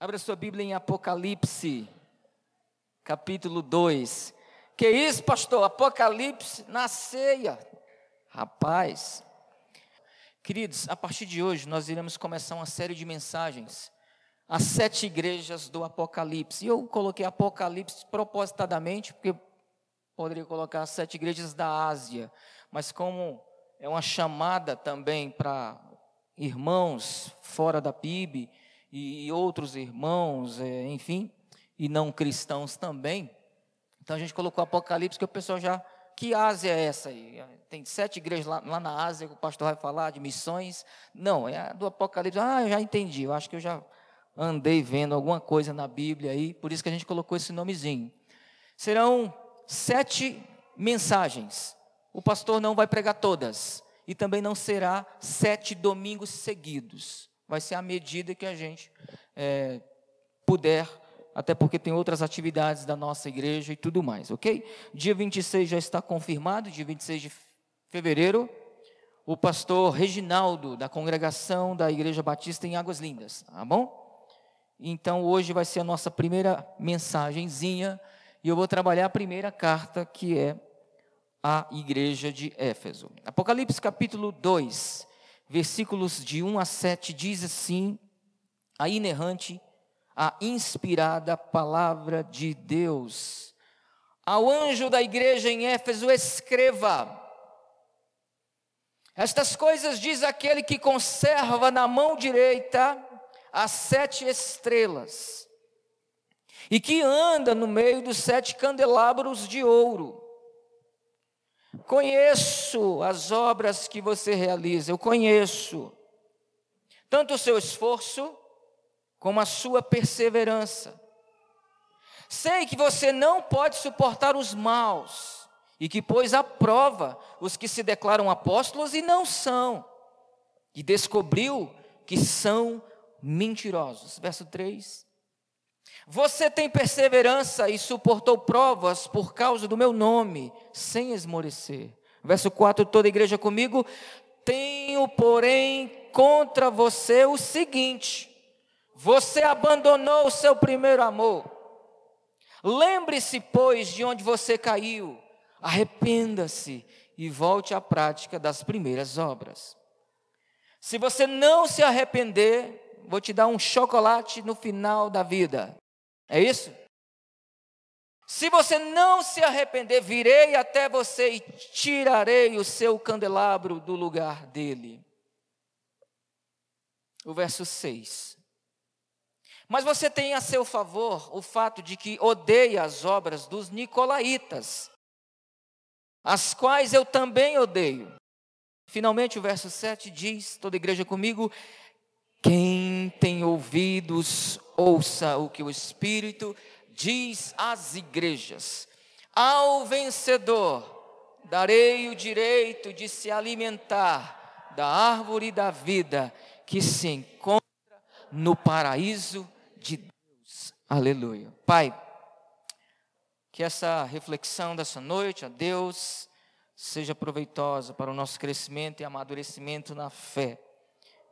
Abra sua Bíblia em Apocalipse, capítulo 2. Que isso, pastor? Apocalipse na ceia. Rapaz. Queridos, a partir de hoje nós iremos começar uma série de mensagens às sete igrejas do Apocalipse. E eu coloquei Apocalipse propositadamente, porque poderia colocar as sete igrejas da Ásia, mas como é uma chamada também para irmãos fora da PIB, e outros irmãos, é, enfim, e não cristãos também. Então a gente colocou Apocalipse, que o pessoal já. Que Ásia é essa aí? Tem sete igrejas lá, lá na Ásia que o pastor vai falar de missões. Não, é a do Apocalipse. Ah, eu já entendi. Eu acho que eu já andei vendo alguma coisa na Bíblia aí, por isso que a gente colocou esse nomezinho. Serão sete mensagens. O pastor não vai pregar todas. E também não será sete domingos seguidos vai ser à medida que a gente é, puder, até porque tem outras atividades da nossa igreja e tudo mais, ok? Dia 26 já está confirmado, dia 26 de fevereiro, o pastor Reginaldo, da congregação da Igreja Batista em Águas Lindas, tá bom? Então hoje vai ser a nossa primeira mensagenzinha, e eu vou trabalhar a primeira carta, que é a igreja de Éfeso. Apocalipse capítulo 2 versículos de 1 a 7, diz assim: a inerrante, a inspirada palavra de Deus. Ao anjo da igreja em Éfeso, escreva: Estas coisas diz aquele que conserva na mão direita as sete estrelas, e que anda no meio dos sete candelabros de ouro. Conheço as obras que você realiza, eu conheço tanto o seu esforço como a sua perseverança. Sei que você não pode suportar os maus e que pôs à prova os que se declaram apóstolos e não são, e descobriu que são mentirosos. Verso 3. Você tem perseverança e suportou provas por causa do meu nome, sem esmorecer. Verso 4, toda igreja comigo. Tenho, porém, contra você o seguinte: você abandonou o seu primeiro amor. Lembre-se, pois, de onde você caiu, arrependa-se e volte à prática das primeiras obras. Se você não se arrepender, vou te dar um chocolate no final da vida. É isso? Se você não se arrepender, virei até você e tirarei o seu candelabro do lugar dele. O verso 6. Mas você tem a seu favor o fato de que odeia as obras dos nicolaítas, as quais eu também odeio. Finalmente, o verso 7 diz: toda igreja comigo, quem tem ouvidos, ouça o que o Espírito diz às igrejas. Ao vencedor, darei o direito de se alimentar da árvore da vida que se encontra no paraíso de Deus. Aleluia. Pai, que essa reflexão dessa noite, a Deus, seja proveitosa para o nosso crescimento e amadurecimento na fé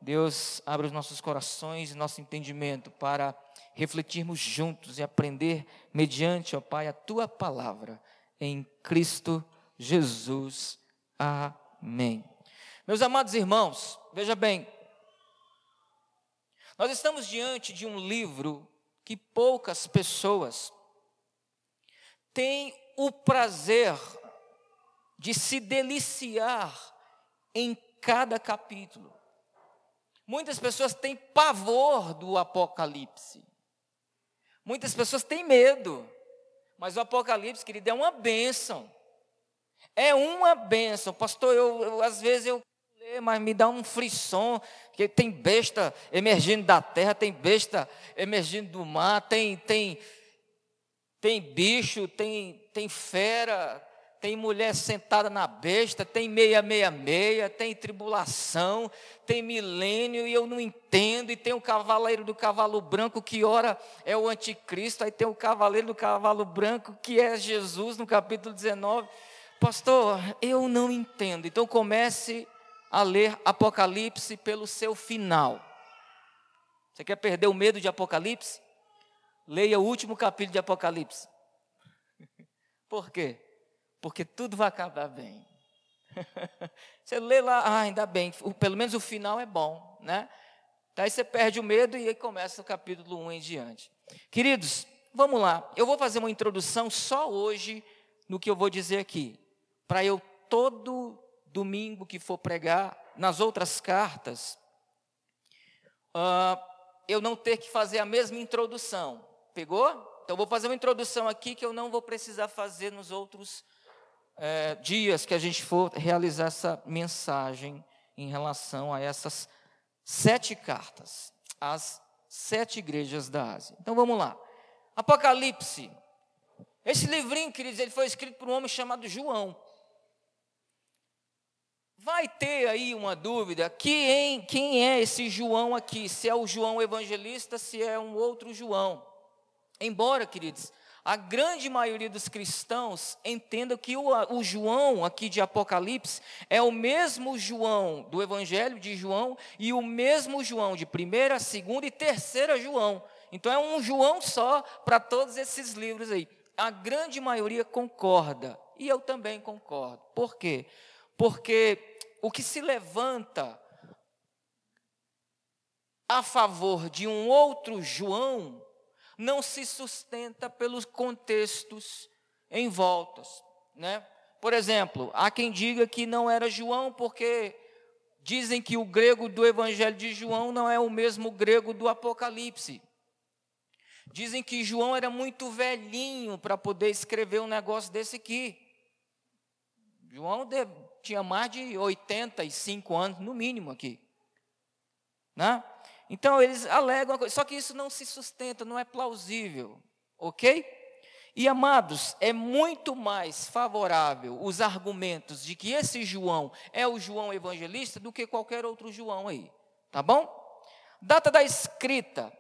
Deus, abre os nossos corações e nosso entendimento para refletirmos juntos e aprender mediante, ó Pai, a tua palavra em Cristo Jesus. Amém. Meus amados irmãos, veja bem, nós estamos diante de um livro que poucas pessoas têm o prazer de se deliciar em cada capítulo. Muitas pessoas têm pavor do Apocalipse. Muitas pessoas têm medo. Mas o Apocalipse, querido, é uma bênção. É uma bênção. Pastor, eu, eu às vezes eu mas me dá um frisson, que tem besta emergindo da terra, tem besta emergindo do mar, tem tem tem bicho, tem tem fera, tem mulher sentada na besta, tem meia, meia, meia, tem tribulação, tem milênio e eu não entendo, e tem o cavaleiro do cavalo branco que ora é o anticristo, aí tem o cavaleiro do cavalo branco que é Jesus no capítulo 19. Pastor, eu não entendo. Então comece a ler Apocalipse pelo seu final. Você quer perder o medo de Apocalipse? Leia o último capítulo de Apocalipse. Por quê? Porque tudo vai acabar bem. Você lê lá, ah, ainda bem, pelo menos o final é bom, né? Daí você perde o medo e aí começa o capítulo 1 em diante. Queridos, vamos lá. Eu vou fazer uma introdução só hoje no que eu vou dizer aqui. Para eu, todo domingo que for pregar, nas outras cartas, uh, eu não ter que fazer a mesma introdução. Pegou? Então, vou fazer uma introdução aqui que eu não vou precisar fazer nos outros é, dias que a gente for realizar essa mensagem em relação a essas sete cartas, às sete igrejas da Ásia. Então vamos lá. Apocalipse. Esse livrinho, queridos, ele foi escrito por um homem chamado João. Vai ter aí uma dúvida, quem, quem é esse João aqui? Se é o João evangelista, se é um outro João. Embora, queridos, a grande maioria dos cristãos entenda que o, o, João aqui de Apocalipse é o mesmo João do Evangelho de João e o mesmo João de primeira, segunda e terceira João. Então é um João só para todos esses livros aí. A grande maioria concorda e eu também concordo. Por quê? Porque o que se levanta a favor de um outro João não se sustenta pelos contextos em voltas, né? Por exemplo, há quem diga que não era João porque dizem que o grego do Evangelho de João não é o mesmo grego do Apocalipse. Dizem que João era muito velhinho para poder escrever um negócio desse aqui. João tinha mais de 85 anos, no mínimo, aqui. Né? Então eles alegam, só que isso não se sustenta, não é plausível, ok? E amados, é muito mais favorável os argumentos de que esse João é o João evangelista do que qualquer outro João aí, tá bom? Data da escrita.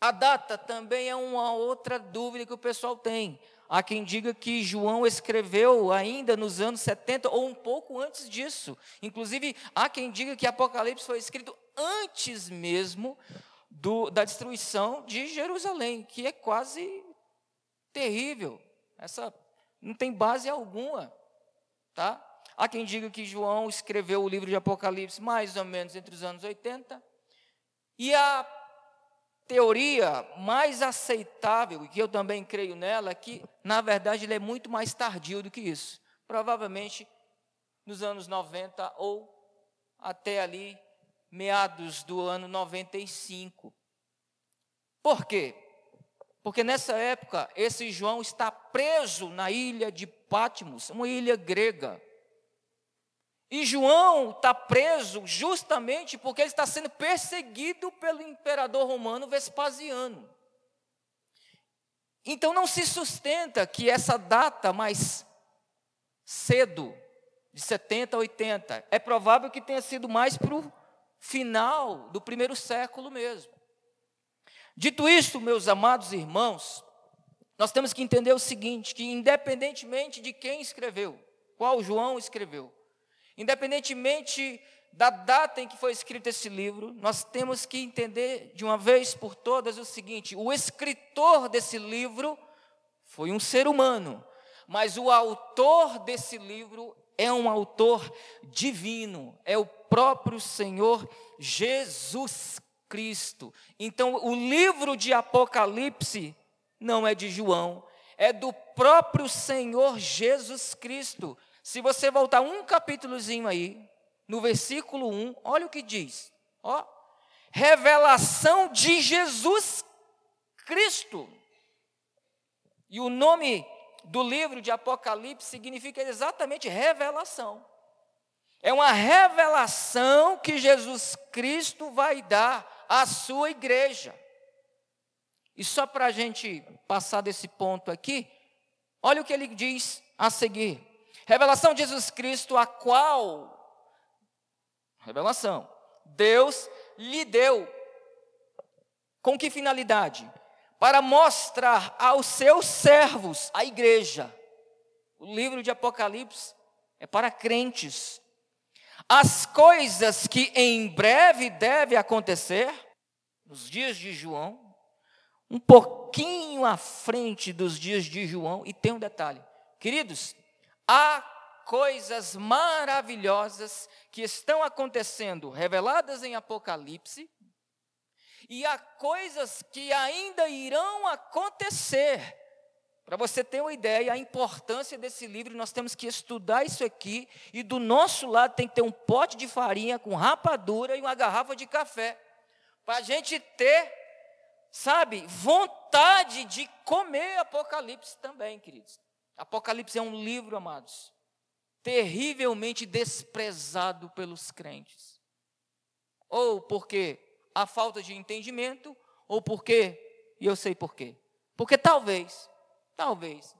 A data também é uma outra dúvida que o pessoal tem. Há quem diga que João escreveu ainda nos anos 70 ou um pouco antes disso. Inclusive, há quem diga que Apocalipse foi escrito antes mesmo do, da destruição de Jerusalém, que é quase terrível. Essa não tem base alguma, tá? Há quem diga que João escreveu o livro de Apocalipse mais ou menos entre os anos 80. E a teoria mais aceitável, e que eu também creio nela, é que, na verdade, ele é muito mais tardio do que isso. Provavelmente nos anos 90 ou até ali meados do ano 95. Por quê? Porque nessa época, esse João está preso na ilha de Patmos, uma ilha grega. E João está preso justamente porque ele está sendo perseguido pelo imperador romano Vespasiano. Então não se sustenta que essa data mais cedo, de 70 a 80, é provável que tenha sido mais para o final do primeiro século mesmo. Dito isto, meus amados irmãos, nós temos que entender o seguinte: que independentemente de quem escreveu, qual João escreveu, independentemente da data em que foi escrito esse livro, nós temos que entender de uma vez por todas o seguinte: o escritor desse livro foi um ser humano, mas o autor desse livro é um autor divino, é o próprio Senhor Jesus Cristo. Então, o livro de Apocalipse não é de João, é do próprio Senhor Jesus Cristo. Se você voltar um capítulozinho aí, no versículo 1, olha o que diz. Ó, revelação de Jesus Cristo. E o nome do livro de Apocalipse significa exatamente revelação. É uma revelação que Jesus Cristo vai dar à sua igreja. E só para a gente passar desse ponto aqui, olha o que ele diz a seguir: revelação de Jesus Cristo, a qual, revelação, Deus lhe deu. Com que finalidade? para mostrar aos seus servos, a igreja. O livro de Apocalipse é para crentes. As coisas que em breve devem acontecer, nos dias de João, um pouquinho à frente dos dias de João, e tem um detalhe. Queridos, há coisas maravilhosas que estão acontecendo, reveladas em Apocalipse, e há coisas que ainda irão acontecer. Para você ter uma ideia, a importância desse livro, nós temos que estudar isso aqui, e do nosso lado tem que ter um pote de farinha com rapadura e uma garrafa de café, para a gente ter, sabe, vontade de comer Apocalipse também, queridos. Apocalipse é um livro, amados, terrivelmente desprezado pelos crentes. Ou porque a falta de entendimento, ou porque, e eu sei por quê. Porque talvez, talvez,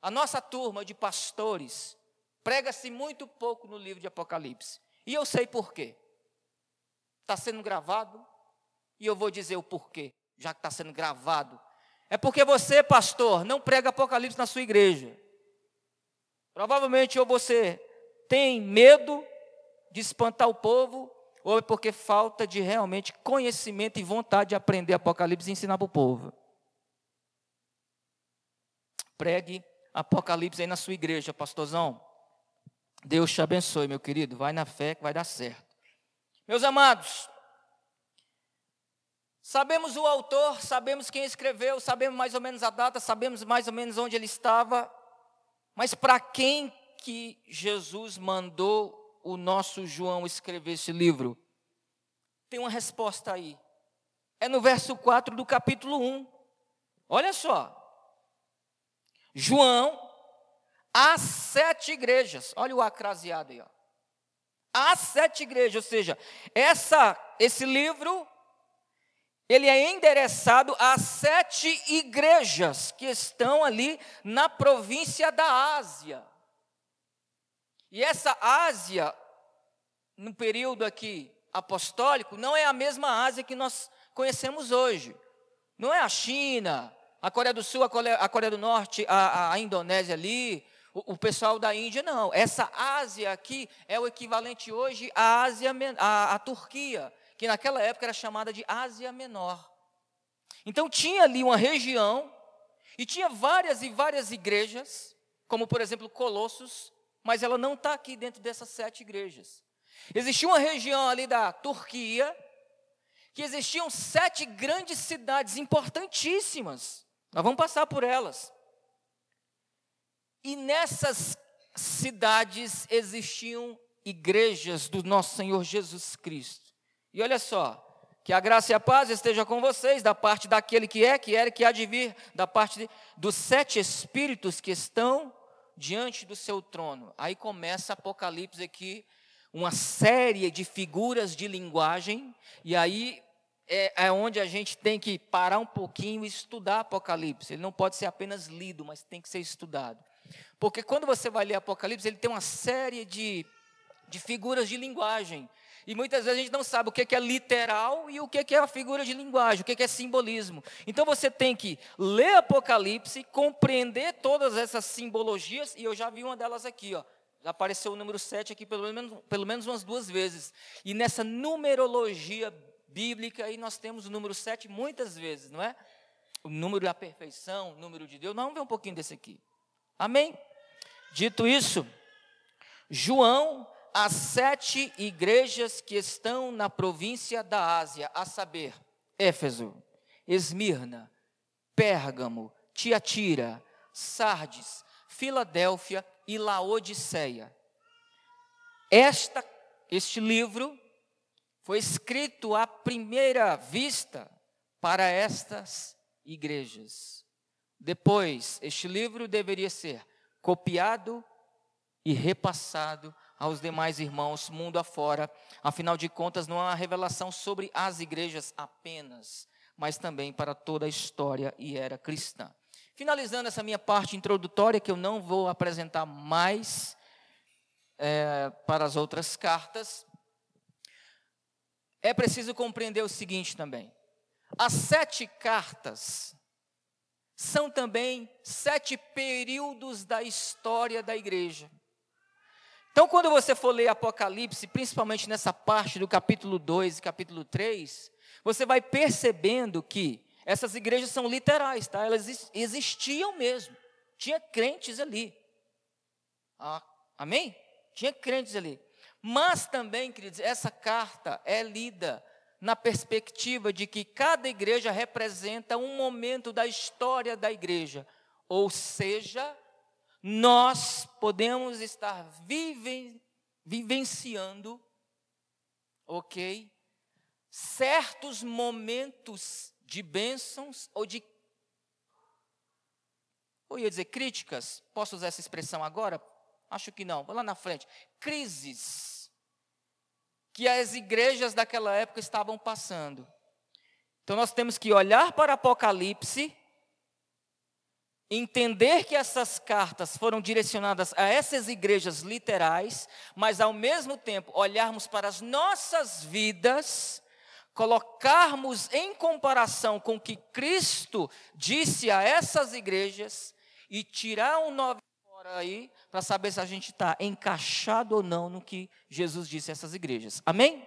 a nossa turma de pastores prega-se muito pouco no livro de Apocalipse. E eu sei por quê. Está sendo gravado, e eu vou dizer o porquê, já que está sendo gravado. É porque você, pastor, não prega Apocalipse na sua igreja. Provavelmente ou você tem medo de espantar o povo, ou é porque falta de realmente conhecimento e vontade de aprender Apocalipse e ensinar para o povo. Pregue Apocalipse aí na sua igreja, pastorzão. Deus te abençoe, meu querido. Vai na fé que vai dar certo. Meus amados, sabemos o autor, sabemos quem escreveu, sabemos mais ou menos a data, sabemos mais ou menos onde ele estava, mas para quem que Jesus mandou o nosso João escrever esse livro? Tem uma resposta aí. É no verso 4 do capítulo 1. Olha só. João, há sete igrejas. Olha o acraseado aí. Ó. Há sete igrejas, ou seja, essa, esse livro, ele é endereçado a sete igrejas que estão ali na província da Ásia. E essa Ásia, no período aqui apostólico, não é a mesma Ásia que nós conhecemos hoje. Não é a China, a Coreia do Sul, a Coreia, a Coreia do Norte, a, a Indonésia ali, o, o, pessoal da Índia, não. Essa Ásia aqui é o equivalente hoje à Ásia, à, à Turquia, que naquela época era chamada de Ásia Menor. Então tinha ali uma região, e tinha várias e várias igrejas, como por exemplo Colossos, mas ela não está aqui dentro dessas sete igrejas. Existia uma região ali da Turquia, que existiam sete grandes cidades importantíssimas. Nós vamos passar por elas. E nessas cidades existiam igrejas do nosso Senhor Jesus Cristo. E olha só, que a graça e a paz esteja com vocês, da parte daquele que é, que era e que há de vir, da parte dos sete espíritos que estão diante do seu trono. Aí começa Apocalipse aqui, uma série de figuras de linguagem, e aí é, é, onde a gente tem que parar um pouquinho e estudar Apocalipse. Ele não pode ser apenas lido, mas tem que ser estudado. Porque quando você vai ler Apocalipse, ele tem uma série de, de figuras de linguagem. E muitas vezes a gente não sabe o que é literal e o que é a figura de linguagem, o que é simbolismo. Então você tem que ler Apocalipse, compreender todas essas simbologias, e eu já vi uma delas aqui, ó. Apareceu o número 7 aqui pelo menos, pelo menos umas duas vezes. E nessa numerologia bíblica aí nós temos o número 7 muitas vezes, não é? O número da perfeição, o número de Deus. Vamos ver um pouquinho desse aqui. Amém? Dito isso, João as sete igrejas que estão na província da Ásia, a saber, Éfeso, Esmirna, Pérgamo, Tiatira, Sardes, Filadélfia e Laodiceia. Esta, este livro foi escrito à primeira vista para estas igrejas. Depois, este livro deveria ser copiado e repassado aos demais irmãos mundo afora. Afinal de contas, não é uma revelação sobre as igrejas apenas, mas também para toda a história e era cristã. Finalizando essa minha parte introdutória, que eu não vou apresentar mais é, para as outras cartas, é preciso compreender o seguinte também: as sete cartas são também sete períodos da história da igreja. Então, quando você for ler Apocalipse, principalmente nessa parte do capítulo 2 e capítulo 3, você vai percebendo que essas igrejas são literais, tá? Elas existiam mesmo. Tinha crentes ali. Ah, amém? Tinha crentes ali. Mas também, queridos, essa carta é lida na perspectiva de que cada igreja representa um momento da história da igreja. Ou seja, nós podemos estar viven, vivenciando, ok? Certos momentos de bênçãos ou de. Ou ia dizer críticas, posso usar essa expressão agora? Acho que não, vou lá na frente. Crises que as igrejas daquela época estavam passando. Então nós temos que olhar para Apocalipse, entender que essas cartas foram direcionadas a essas igrejas literais, mas ao mesmo tempo olharmos para as nossas vidas, colocarmos em comparação com o que Cristo disse a essas igrejas e tirar um nove fora aí para saber se a gente está encaixado ou não no que Jesus disse a essas igrejas. Amém?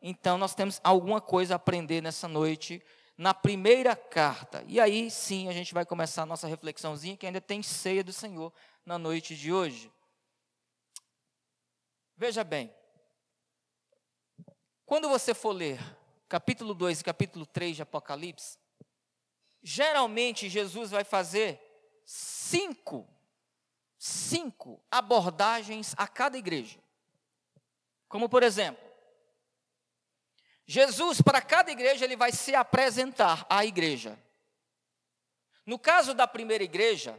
Então nós temos alguma coisa a aprender nessa noite, na primeira carta. E aí sim a gente vai começar a nossa reflexãozinha, que ainda tem ceia do Senhor na noite de hoje. Veja bem, quando você for ler capítulo 2 e capítulo 3 de Apocalipse, geralmente Jesus vai fazer cinco cinco abordagens a cada igreja. Como, por exemplo, Jesus, para cada igreja, ele vai se apresentar à igreja. No caso da primeira igreja,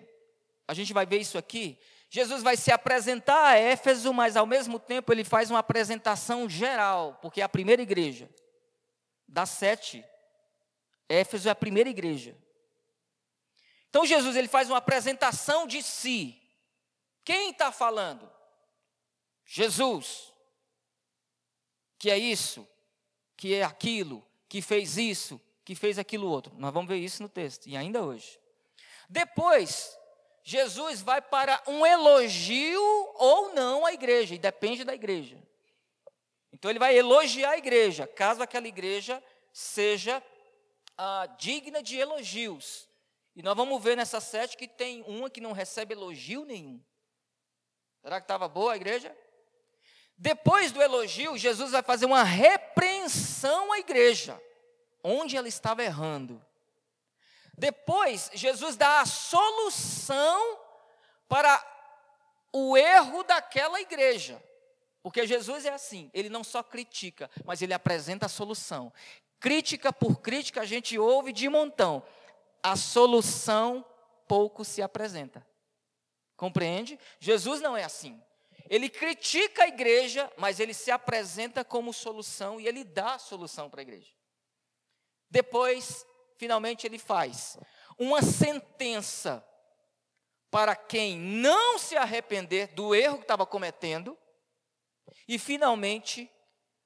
a gente vai ver isso aqui. Jesus vai se apresentar a Éfeso, mas ao mesmo tempo ele faz uma apresentação geral, porque é a primeira igreja. Das sete, Éfeso é a primeira igreja. Então Jesus ele faz uma apresentação de si. Quem está falando? Jesus. Que é isso, que é aquilo, que fez isso, que fez aquilo outro. Nós vamos ver isso no texto, e ainda hoje. Depois, Jesus vai para um elogio ou não à igreja, e depende da igreja. Então ele vai elogiar a igreja, caso aquela igreja seja ah, digna de elogios. E nós vamos ver nessa sete que tem uma que não recebe elogio nenhum. Será que estava boa a igreja? Depois do elogio, Jesus vai fazer uma repreensão à igreja, onde ela estava errando. Depois, Jesus dá a solução para o erro daquela igreja. Porque Jesus é assim, ele não só critica, mas ele apresenta a solução. Crítica por crítica a gente ouve de montão. A solução pouco se apresenta. Compreende? Jesus não é assim. Ele critica a igreja, mas ele se apresenta como solução e ele dá solução para a igreja. Depois, finalmente, ele faz uma sentença para quem não se arrepender do erro que estava cometendo, e finalmente,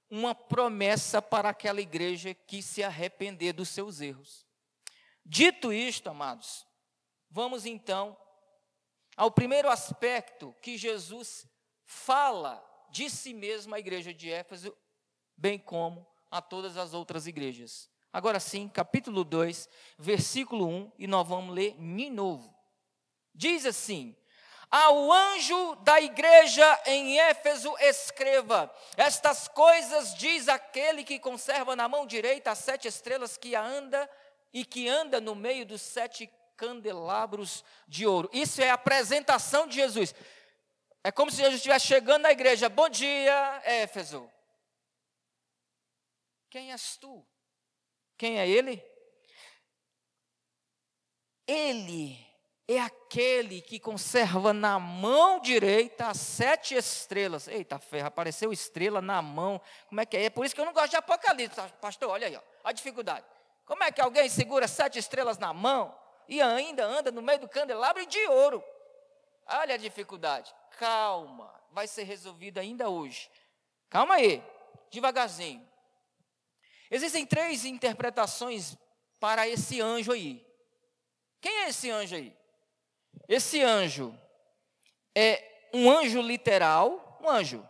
uma promessa para aquela igreja que se arrepender dos seus erros. Dito isto, amados, vamos então ao primeiro aspecto que Jesus fala de si mesmo à igreja de Éfeso, bem como a todas as outras igrejas. Agora sim, capítulo 2, versículo 1, e nós vamos ler de novo. Diz assim: Ao anjo da igreja em Éfeso escreva: Estas coisas diz aquele que conserva na mão direita as sete estrelas que anda e que anda no meio dos sete candelabros de ouro. Isso é a apresentação de Jesus. É como se Jesus estivesse chegando na igreja. Bom dia, Éfeso. Quem és tu? Quem é ele? Ele é aquele que conserva na mão direita as sete estrelas. Eita ferro, apareceu estrela na mão. Como é que é? É por isso que eu não gosto de Apocalipse, pastor. Olha aí, ó, a dificuldade. Como é que alguém segura sete estrelas na mão? E ainda anda no meio do candelabro de ouro. Olha a dificuldade. Calma, vai ser resolvido ainda hoje. Calma aí, devagarzinho. Existem três interpretações para esse anjo aí. Quem é esse anjo aí? Esse anjo é um anjo literal, um anjo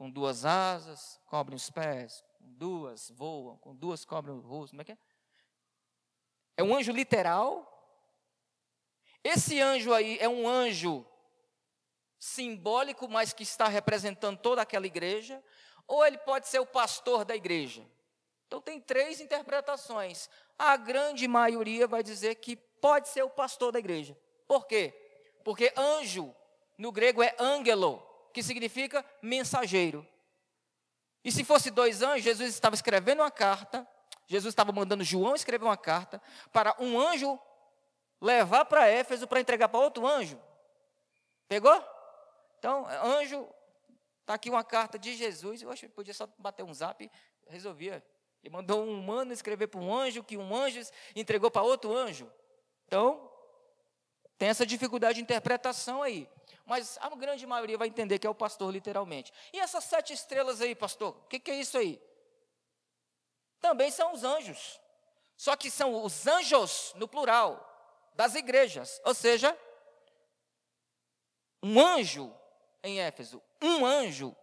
com duas asas, cobre os pés, duas voam, com duas cobram o rosto. Como é que é? É um anjo literal. Esse anjo aí é um anjo simbólico, mas que está representando toda aquela igreja, ou ele pode ser o pastor da igreja. Então tem três interpretações. A grande maioria vai dizer que pode ser o pastor da igreja. Por quê? Porque anjo no grego é angelo, que significa mensageiro. E se fosse dois anjos, Jesus estava escrevendo uma carta, Jesus estava mandando João escrever uma carta para um anjo levar para Éfeso para entregar para outro anjo. Pegou? Então, anjo, está aqui uma carta de Jesus. Eu acho que podia só bater um zap, resolvia. Ele mandou um humano escrever para um anjo, que um anjo entregou para outro anjo. Então, tem essa dificuldade de interpretação aí. Mas a grande maioria vai entender que é o pastor, literalmente. E essas sete estrelas aí, pastor? O que, que é isso aí? Também são os anjos. Só que são os anjos, no plural, das igrejas. Ou seja, um anjo em Éfeso, um anjo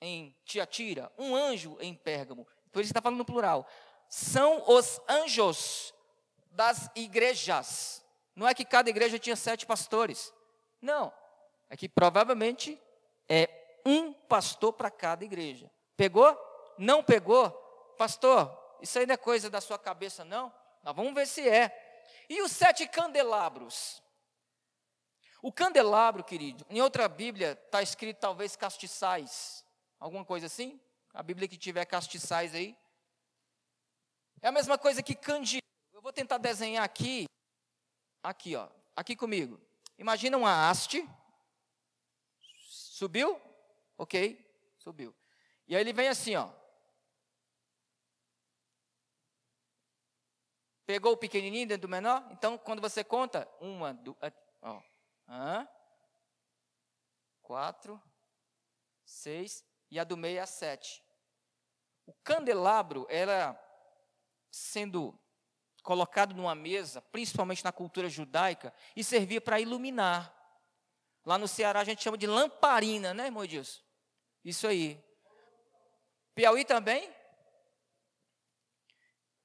em Tiatira, um anjo em Pérgamo. Por isso está falando no plural. São os anjos das igrejas. Não é que cada igreja tinha sete pastores. Não. É que provavelmente é um pastor para cada igreja. Pegou? Não pegou? Pastor, isso não é coisa da sua cabeça, não? Nós vamos ver se é. E os sete candelabros? O candelabro, querido, em outra Bíblia está escrito talvez castiçais. Alguma coisa assim? A Bíblia que tiver castiçais aí. É a mesma coisa que candeeiro. Eu vou tentar desenhar aqui. Aqui, ó. Aqui comigo. Imagina uma haste Subiu? Ok, subiu. E aí ele vem assim, ó. Pegou o pequenininho dentro do menor? Então, quando você conta, uma, duas, ó. Hã? Quatro, seis, e a do meio é a sete. O candelabro era sendo colocado numa mesa, principalmente na cultura judaica, e servia para iluminar. Lá no Ceará a gente chama de lamparina, né, irmão Edilson? Isso aí. Piauí também?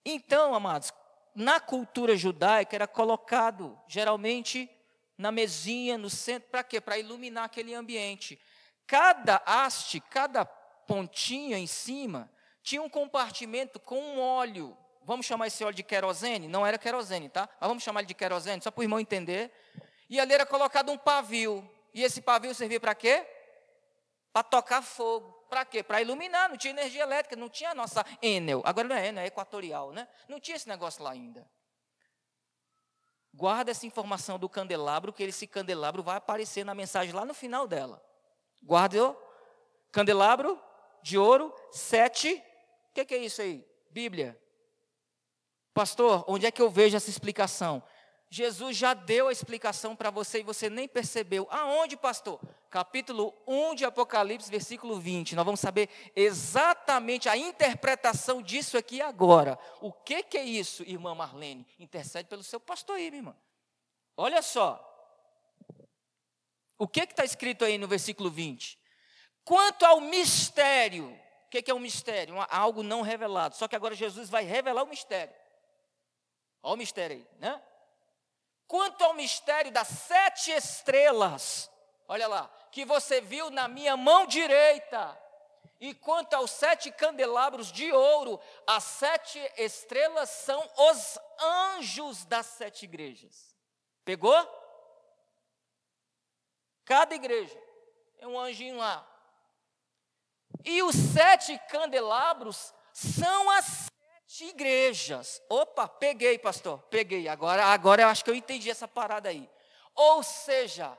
Então, amados, na cultura judaica era colocado geralmente na mesinha, no centro, para quê? Para iluminar aquele ambiente. Cada haste, cada pontinha em cima, tinha um compartimento com um óleo. Vamos chamar esse óleo de querosene? Não era querosene, tá? Mas vamos chamar ele de querosene, só para o irmão entender. E ali era colocado um pavio. E esse pavio servia para quê? Para tocar fogo. Para quê? Para iluminar. Não tinha energia elétrica, não tinha a nossa Enel. Agora não é Enel, é equatorial, né? Não tinha esse negócio lá ainda. Guarda essa informação do candelabro, que esse candelabro vai aparecer na mensagem lá no final dela. Guarda, candelabro de ouro, sete. O que, que é isso aí? Bíblia. Pastor, onde é que eu vejo essa explicação? Jesus já deu a explicação para você e você nem percebeu. Aonde, pastor? Capítulo 1 de Apocalipse, versículo 20. Nós vamos saber exatamente a interpretação disso aqui agora. O que, que é isso, irmã Marlene? Intercede pelo seu pastor aí, minha irmã. Olha só. O que está escrito aí no versículo 20? Quanto ao mistério, o que, que é um mistério? Algo não revelado. Só que agora Jesus vai revelar o mistério. Olha o mistério aí, né? Quanto ao mistério das sete estrelas, olha lá, que você viu na minha mão direita, e quanto aos sete candelabros de ouro, as sete estrelas são os anjos das sete igrejas. Pegou? Cada igreja é um anjinho lá. E os sete candelabros são as sete igrejas. Opa, peguei, pastor, peguei. Agora, agora eu acho que eu entendi essa parada aí. Ou seja,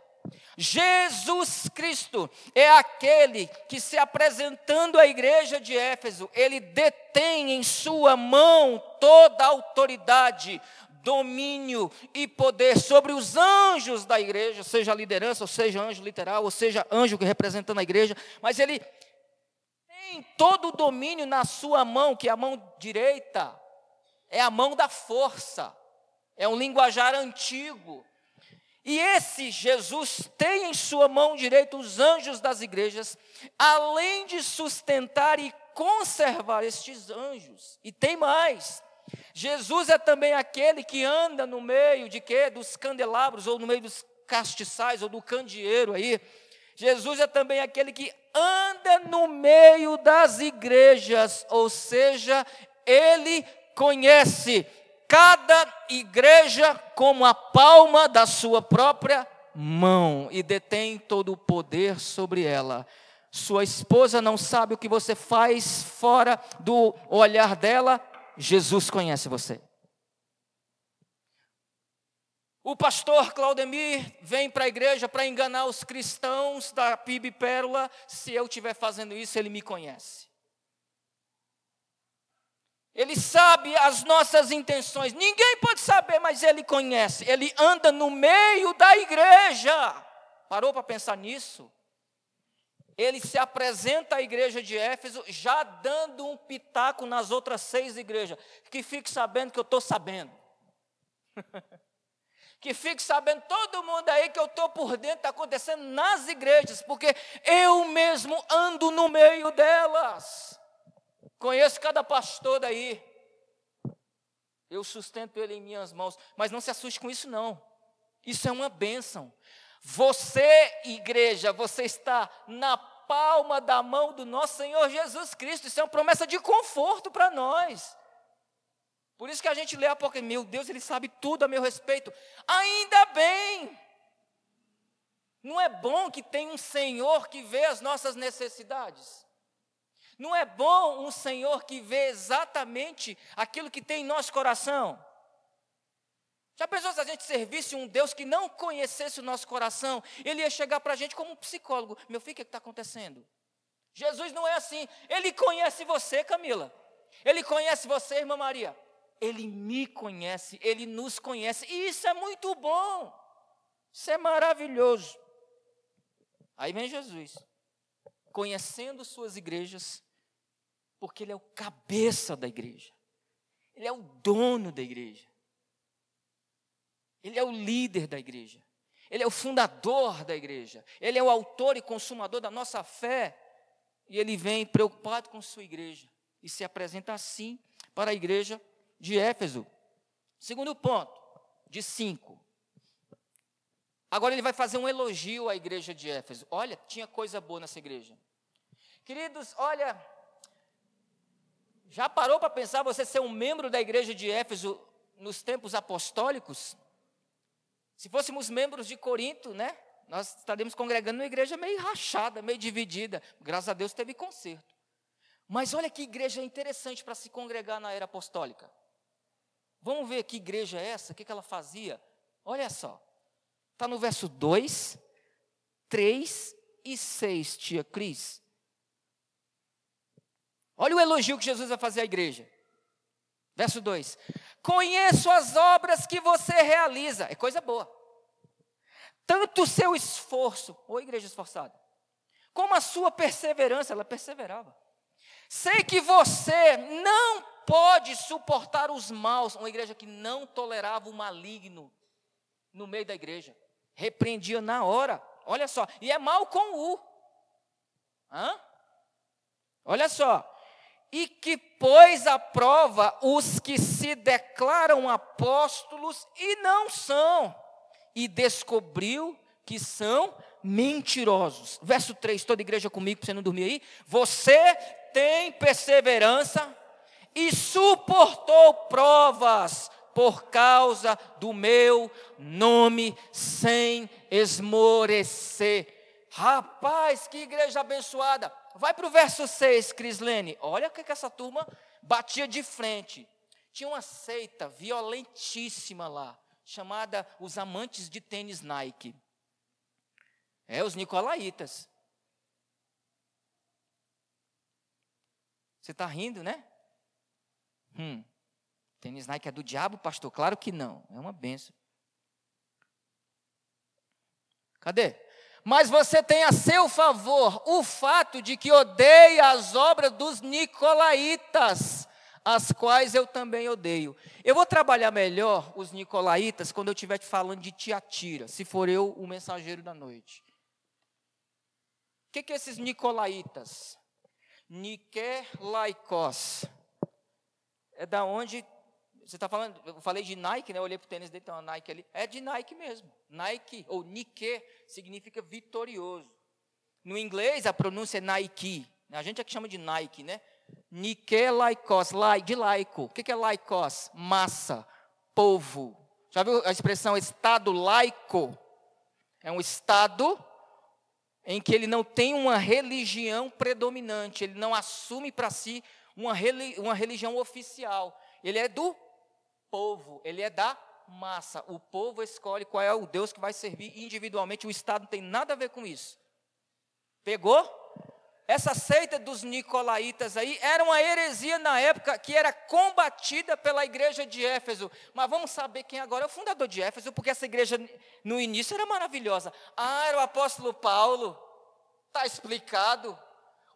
Jesus Cristo é aquele que se apresentando à igreja de Éfeso, ele detém em sua mão toda a autoridade, domínio e poder sobre os anjos da igreja, seja liderança, ou seja anjo literal, ou seja anjo que representando a igreja, mas ele tem todo o domínio na sua mão, que é a mão direita, é a mão da força, é um linguajar antigo. E esse Jesus tem em sua mão direita os anjos das igrejas, além de sustentar e conservar estes anjos. E tem mais. Jesus é também aquele que anda no meio de quê? Dos candelabros, ou no meio dos castiçais, ou do candeeiro aí. Jesus é também aquele que anda no meio das igrejas, ou seja, ele conhece cada igreja como a palma da sua própria mão e detém todo o poder sobre ela. Sua esposa não sabe o que você faz fora do olhar dela, Jesus conhece você. O pastor Claudemir vem para a igreja para enganar os cristãos da PIB Pérola. Se eu estiver fazendo isso, ele me conhece. Ele sabe as nossas intenções. Ninguém pode saber, mas ele conhece. Ele anda no meio da igreja. Parou para pensar nisso? ele se apresenta à igreja de Éfeso já dando um pitaco nas outras seis igrejas. Que fique sabendo que eu estou sabendo. que fique sabendo todo mundo aí que eu estou por dentro, está acontecendo nas igrejas, porque eu mesmo ando no meio delas. Conheço cada pastor daí. Eu sustento ele em minhas mãos. Mas não se assuste com isso, não. Isso é uma bênção. Você, igreja, você está na palma da mão do nosso Senhor Jesus Cristo. Isso é uma promessa de conforto para nós. Por isso que a gente lê a porque meu Deus, ele sabe tudo a meu respeito. Ainda bem. Não é bom que tem um Senhor que vê as nossas necessidades. Não é bom um Senhor que vê exatamente aquilo que tem em nosso coração. Já pensou se a gente servisse um Deus que não conhecesse o nosso coração? Ele ia chegar para a gente como um psicólogo. Meu filho, o que está acontecendo? Jesus não é assim. Ele conhece você, Camila. Ele conhece você, irmã Maria. Ele me conhece, ele nos conhece. E isso é muito bom. Isso é maravilhoso. Aí vem Jesus, conhecendo suas igrejas, porque ele é o cabeça da igreja. Ele é o dono da igreja. Ele é o líder da igreja. Ele é o fundador da igreja. Ele é o autor e consumador da nossa fé. E ele vem preocupado com sua igreja e se apresenta assim para a igreja de Éfeso. Segundo ponto, de cinco. Agora ele vai fazer um elogio à igreja de Éfeso. Olha, tinha coisa boa nessa igreja. Queridos, olha, já parou para pensar você ser um membro da igreja de Éfeso nos tempos apostólicos? Se fôssemos membros de Corinto, né? Nós estaríamos congregando uma igreja meio rachada, meio dividida. Graças a Deus teve conserto. Mas olha que igreja interessante para se congregar na era apostólica. Vamos ver que igreja é essa, o que, que ela fazia. Olha só. Está no verso 2, 3 e 6, tia Cris. Olha o elogio que Jesus vai fazer à igreja. Verso 2: Conheço as obras que você realiza, é coisa boa. Tanto o seu esforço, ou igreja esforçada, como a sua perseverança, ela perseverava. Sei que você não pode suportar os maus, uma igreja que não tolerava o maligno no meio da igreja, repreendia na hora, olha só, e é mal com o. Hã? Olha só, e que pôs à prova os que se declaram apóstolos e não são, e descobriu que são mentirosos. Verso 3, toda igreja comigo, para você não dormir aí. Você tem perseverança e suportou provas por causa do meu nome, sem esmorecer. Rapaz, que igreja abençoada. Vai para o verso 6, Crislene. Olha o que, que essa turma batia de frente. Tinha uma seita violentíssima lá, chamada os amantes de tênis Nike. É, os Nicolaitas. Você está rindo, né? Hum. Tênis Nike é do diabo, pastor? Claro que não. É uma benção. Cadê? mas você tem a seu favor o fato de que odeia as obras dos nicolaítas, as quais eu também odeio. Eu vou trabalhar melhor os nicolaítas quando eu estiver te falando de Tiatira, se for eu o mensageiro da noite. O que, que é esses nicolaítas? Nikelaikos. É da onde. Você está falando, eu falei de Nike, né? Eu olhei para o tênis dele, tem uma Nike ali. É de Nike mesmo. Nike, ou Nike, significa vitorioso. No inglês, a pronúncia é Nike. A gente é que chama de Nike, né? Nikelaikos, de laico. O que é laikos? Massa, povo. Já viu a expressão estado laico? É um estado em que ele não tem uma religião predominante, ele não assume para si uma, uma religião oficial. Ele é do povo, ele é da massa. O povo escolhe qual é o Deus que vai servir individualmente, o Estado não tem nada a ver com isso. Pegou? Essa seita dos nicolaítas aí era uma heresia na época que era combatida pela igreja de Éfeso. Mas vamos saber quem agora é o fundador de Éfeso, porque essa igreja no início era maravilhosa. Ah, era o apóstolo Paulo. Está explicado.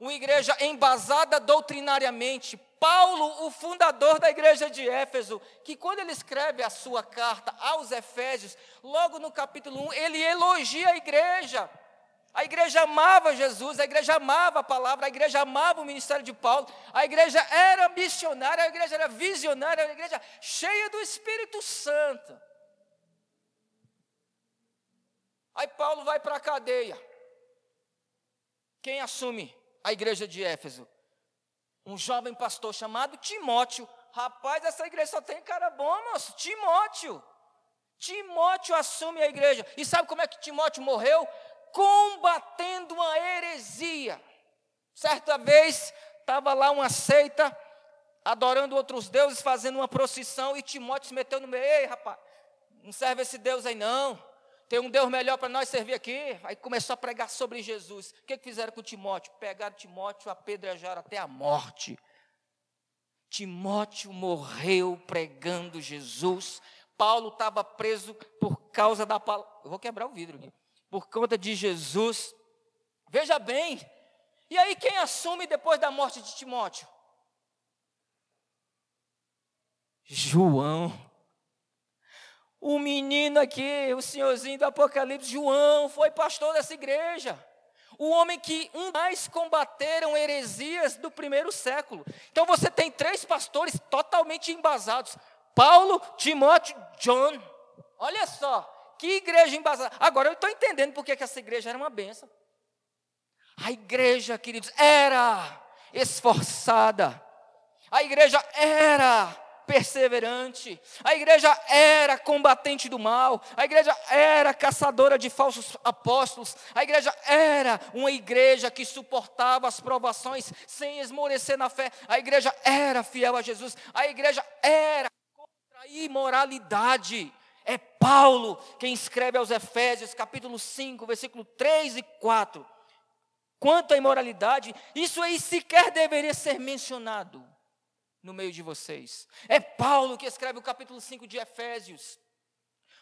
Uma igreja embasada doutrinariamente. Paulo, o fundador da igreja de Éfeso, que quando ele escreve a sua carta aos Efésios, logo no capítulo 1, ele elogia a igreja. A igreja amava Jesus, a igreja amava a palavra, a igreja amava o ministério de Paulo, a igreja era missionária, a igreja era visionária, a igreja cheia do Espírito Santo. Aí Paulo vai para a cadeia. Quem assume a igreja de Éfeso? Um jovem pastor chamado Timóteo. Rapaz, essa igreja só tem cara bom, moço. Timóteo. Timóteo assume a igreja. E sabe como é que Timóteo morreu? combatendo uma heresia. Certa vez, estava lá uma seita, adorando outros deuses, fazendo uma procissão, e Timóteo se meteu no meio, ei rapaz, não serve esse Deus aí não, tem um Deus melhor para nós servir aqui. Aí começou a pregar sobre Jesus. O que, que fizeram com Timóteo? Pegaram Timóteo, apedrejaram até a morte. Timóteo morreu pregando Jesus. Paulo estava preso por causa da palavra. Eu vou quebrar o vidro aqui por conta de Jesus. Veja bem, e aí quem assume depois da morte de Timóteo? João. O menino aqui, o senhorzinho do Apocalipse, João, foi pastor dessa igreja. O homem que um mais combateram heresias do primeiro século. Então você tem três pastores totalmente embasados: Paulo, Timóteo, John. Olha só, que igreja embasada. Agora eu estou entendendo porque que essa igreja era uma benção. A igreja, queridos, era esforçada. A igreja era perseverante. A igreja era combatente do mal. A igreja era caçadora de falsos apóstolos. A igreja era uma igreja que suportava as provações sem esmorecer na fé. A igreja era fiel a Jesus. A igreja era contra a imoralidade. É Paulo quem escreve aos Efésios, capítulo 5, versículo 3 e 4. Quanto à imoralidade, isso aí sequer deveria ser mencionado no meio de vocês. É Paulo que escreve o capítulo 5 de Efésios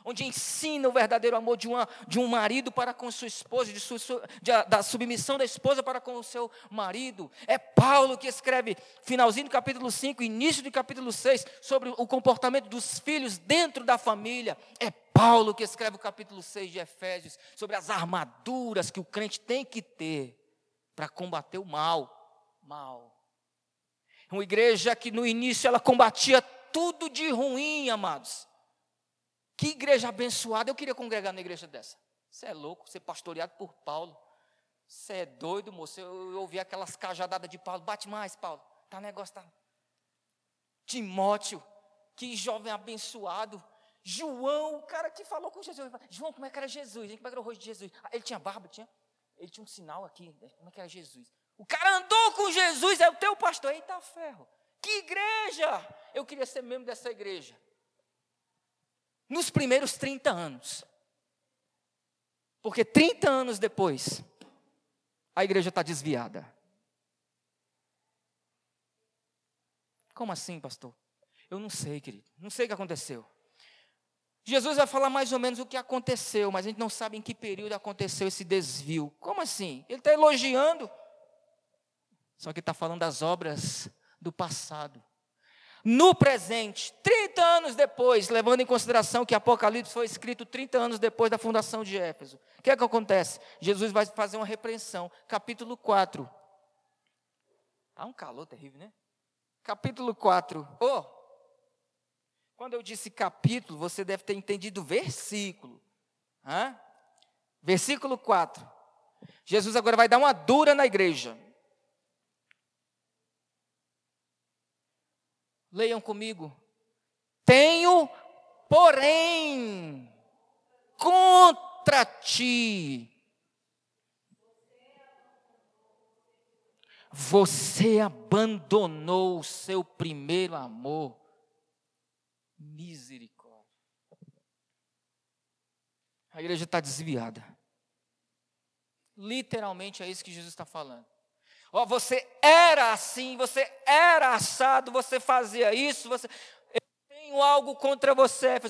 onde ensina o verdadeiro amor de, uma, de um marido para com sua esposa, de de, da submissão da esposa para com o seu marido. É Paulo que escreve, finalzinho do capítulo 5, início do capítulo 6, sobre o comportamento dos filhos dentro da família. É Paulo que escreve o capítulo 6 de Efésios, sobre as armaduras que o crente tem que ter para combater o mal. Mal. Uma igreja que no início ela combatia tudo de ruim, amados que igreja abençoada. Eu queria congregar na igreja dessa. Você é louco, ser pastoreado por Paulo. Você é doido, moço. Eu, eu ouvi aquelas cajadadas de Paulo. Bate mais, Paulo. Tá negócio, tá. Timóteo, que jovem abençoado. João, o cara que falou com Jesus. João, como é que era Jesus? Como é que era o rosto de Jesus? Ah, ele tinha barba, tinha? Ele tinha um sinal aqui. Né? Como é que era Jesus? O cara andou com Jesus, é o teu pastor. Eita ferro. Que igreja! Eu queria ser membro dessa igreja nos primeiros 30 anos. Porque 30 anos depois, a igreja está desviada. Como assim, pastor? Eu não sei, querido. Não sei o que aconteceu. Jesus vai falar mais ou menos o que aconteceu, mas a gente não sabe em que período aconteceu esse desvio. Como assim? Ele está elogiando. Só que está falando das obras do passado no presente, 30 anos depois, levando em consideração que Apocalipse foi escrito 30 anos depois da fundação de Éfeso. O que é que acontece? Jesus vai fazer uma repreensão, capítulo 4. Há um calor terrível, né? Capítulo 4. Oh, quando eu disse capítulo, você deve ter entendido versículo. Hã? Versículo 4. Jesus agora vai dar uma dura na igreja. Leiam comigo. Tenho, porém, contra ti. Você abandonou o seu primeiro amor. Misericórdia. A igreja está desviada. Literalmente é isso que Jesus está falando. Ó, oh, você era assim, você era assado, você fazia isso, você. Eu tenho algo contra você.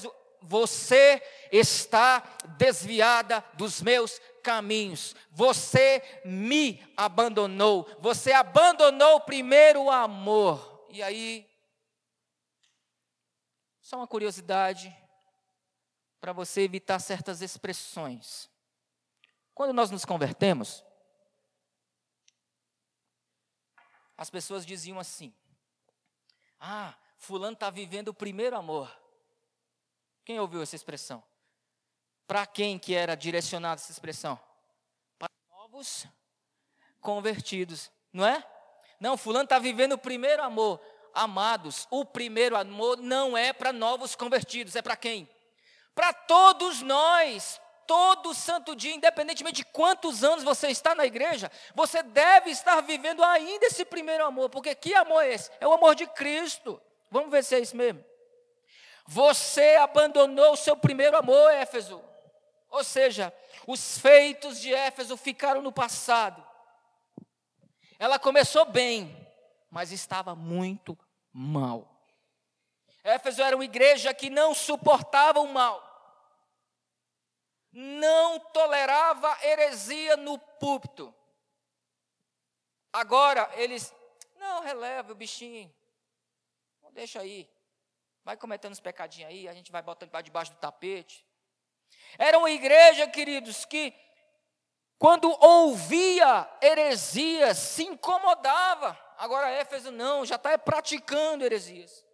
Você está desviada dos meus caminhos. Você me abandonou. Você abandonou primeiro o amor. E aí, só uma curiosidade para você evitar certas expressões. Quando nós nos convertemos, as pessoas diziam assim: Ah, Fulano está vivendo o primeiro amor. Quem ouviu essa expressão? Para quem que era direcionada essa expressão? Para novos convertidos, não é? Não, fulano está vivendo o primeiro amor. Amados, o primeiro amor não é para novos convertidos, é para quem? Para todos nós, todo santo dia, independentemente de quantos anos você está na igreja, você deve estar vivendo ainda esse primeiro amor, porque que amor é esse? É o amor de Cristo. Vamos ver se é isso mesmo. Você abandonou o seu primeiro amor, Éfeso. Ou seja, os feitos de Éfeso ficaram no passado. Ela começou bem, mas estava muito mal. Éfeso era uma igreja que não suportava o mal, não tolerava heresia no púlpito. Agora eles, não, releva o bichinho, não deixa aí, vai cometendo uns pecadinhos aí, a gente vai botando para debaixo do tapete. Era uma igreja, queridos, que quando ouvia heresias se incomodava. Agora Éfeso não, já está praticando heresias.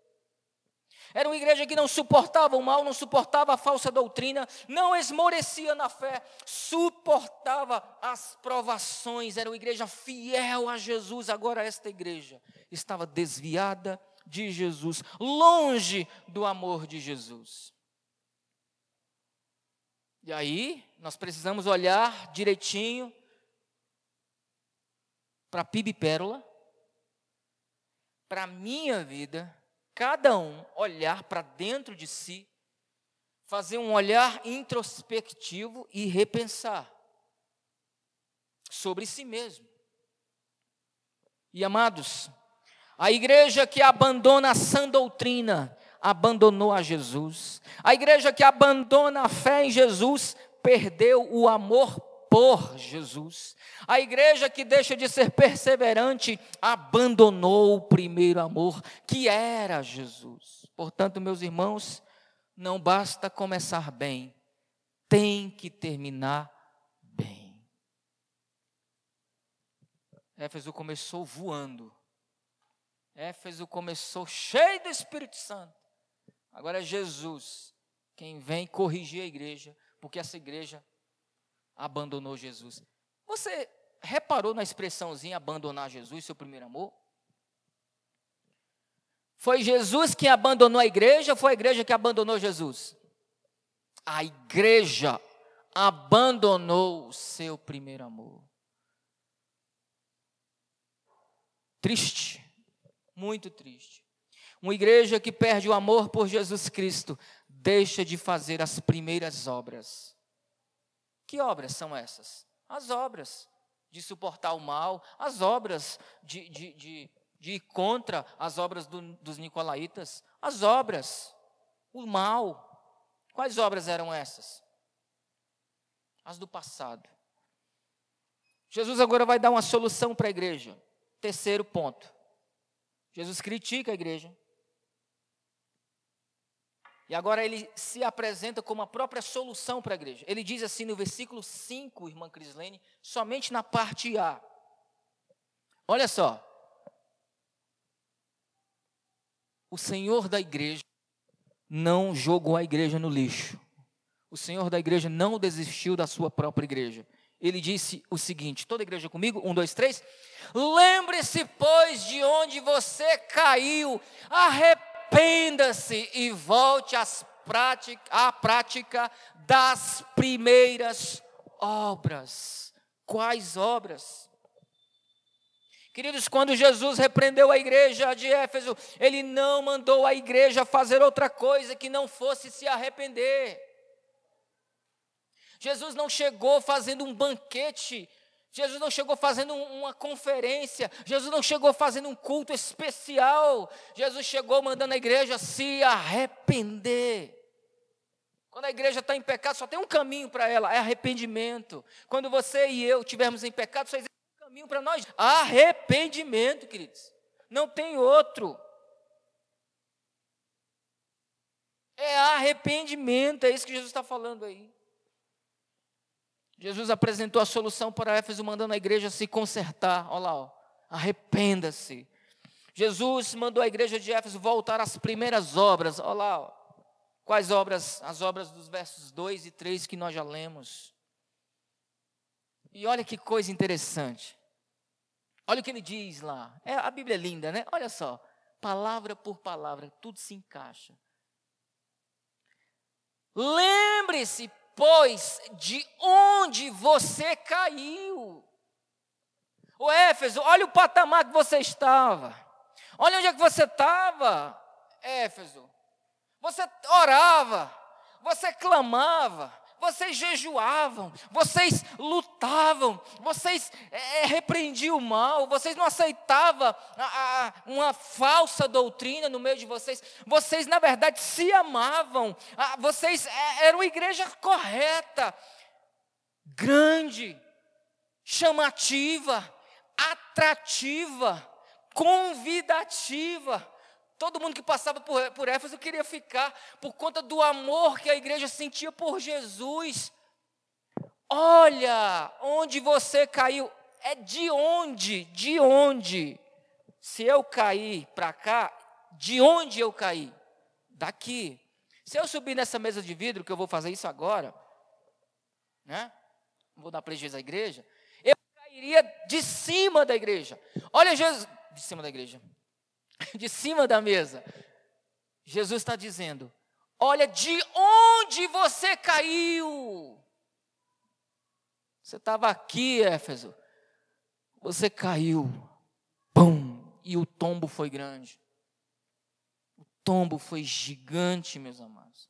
Era uma igreja que não suportava o mal, não suportava a falsa doutrina, não esmorecia na fé, suportava as provações. Era uma igreja fiel a Jesus. Agora, esta igreja estava desviada de Jesus, longe do amor de Jesus. E aí, nós precisamos olhar direitinho para a PIB Pérola, para a minha vida, cada um olhar para dentro de si, fazer um olhar introspectivo e repensar sobre si mesmo. E amados, a igreja que abandona a sã doutrina, abandonou a Jesus. A igreja que abandona a fé em Jesus perdeu o amor por Jesus. A igreja que deixa de ser perseverante abandonou o primeiro amor, que era Jesus. Portanto, meus irmãos, não basta começar bem, tem que terminar bem. Éfeso começou voando. Éfeso começou cheio do Espírito Santo. Agora é Jesus quem vem corrigir a igreja, porque essa igreja abandonou Jesus. Você reparou na expressãozinha abandonar Jesus, seu primeiro amor? Foi Jesus que abandonou a igreja ou foi a igreja que abandonou Jesus? A igreja abandonou o seu primeiro amor. Triste, muito triste. Uma igreja que perde o amor por Jesus Cristo deixa de fazer as primeiras obras. Que obras são essas? As obras de suportar o mal, as obras de, de, de, de ir contra as obras do, dos nicolaítas, as obras, o mal. Quais obras eram essas? As do passado. Jesus agora vai dar uma solução para a igreja. Terceiro ponto. Jesus critica a igreja. E agora ele se apresenta como a própria solução para a igreja. Ele diz assim no versículo 5, irmã Crislene, somente na parte A. Olha só. o Senhor da igreja não jogou a igreja no lixo. O Senhor da igreja não desistiu da sua própria igreja. Ele disse o seguinte: toda a igreja comigo, um, dois, três. Lembre-se, pois, de onde você caiu, arrependa-se e volte às prática, à prática das primeiras obras. Quais obras? Queridos, quando Jesus repreendeu a igreja de Éfeso, ele não mandou a igreja fazer outra coisa que não fosse se arrepender. Jesus não chegou fazendo um banquete, Jesus não chegou fazendo uma conferência, Jesus não chegou fazendo um culto especial, Jesus chegou mandando a igreja se arrepender. Quando a igreja está em pecado, só tem um caminho para ela, é arrependimento. Quando você e eu estivermos em pecado, só existe caminho para nós: arrependimento, queridos. Não tem outro. É arrependimento, é isso que Jesus está falando aí. Jesus apresentou a solução para Éfeso, mandando a igreja se consertar. Olha lá, arrependa-se. Jesus mandou a igreja de Éfeso voltar às primeiras obras. Olha lá, quais obras? As obras dos versos 2 e 3 que nós já lemos. E olha que coisa interessante. Olha o que ele diz lá. É, a Bíblia é linda, né? Olha só. Palavra por palavra, tudo se encaixa. Lembre-se, pois, de onde você caiu. O Éfeso, olha o patamar que você estava. Olha onde é que você estava, Éfeso. Você orava, você clamava, vocês jejuavam, vocês lutavam, vocês é, é, repreendiam o mal, vocês não aceitavam a, a, uma falsa doutrina no meio de vocês, vocês na verdade se amavam, a, vocês é, eram uma igreja correta, grande, chamativa, atrativa, convidativa. Todo mundo que passava por, por Éfeso queria ficar por conta do amor que a igreja sentia por Jesus. Olha onde você caiu. É de onde? De onde? Se eu cair para cá, de onde eu caí? Daqui. Se eu subir nessa mesa de vidro, que eu vou fazer isso agora, né? Vou dar prejuízo à igreja. Eu cairia de cima da igreja. Olha Jesus, de cima da igreja. de cima da mesa. Jesus está dizendo: Olha de onde você caiu. Você estava aqui, Éfeso. Você caiu. Pum! E o tombo foi grande. O tombo foi gigante, meus amados.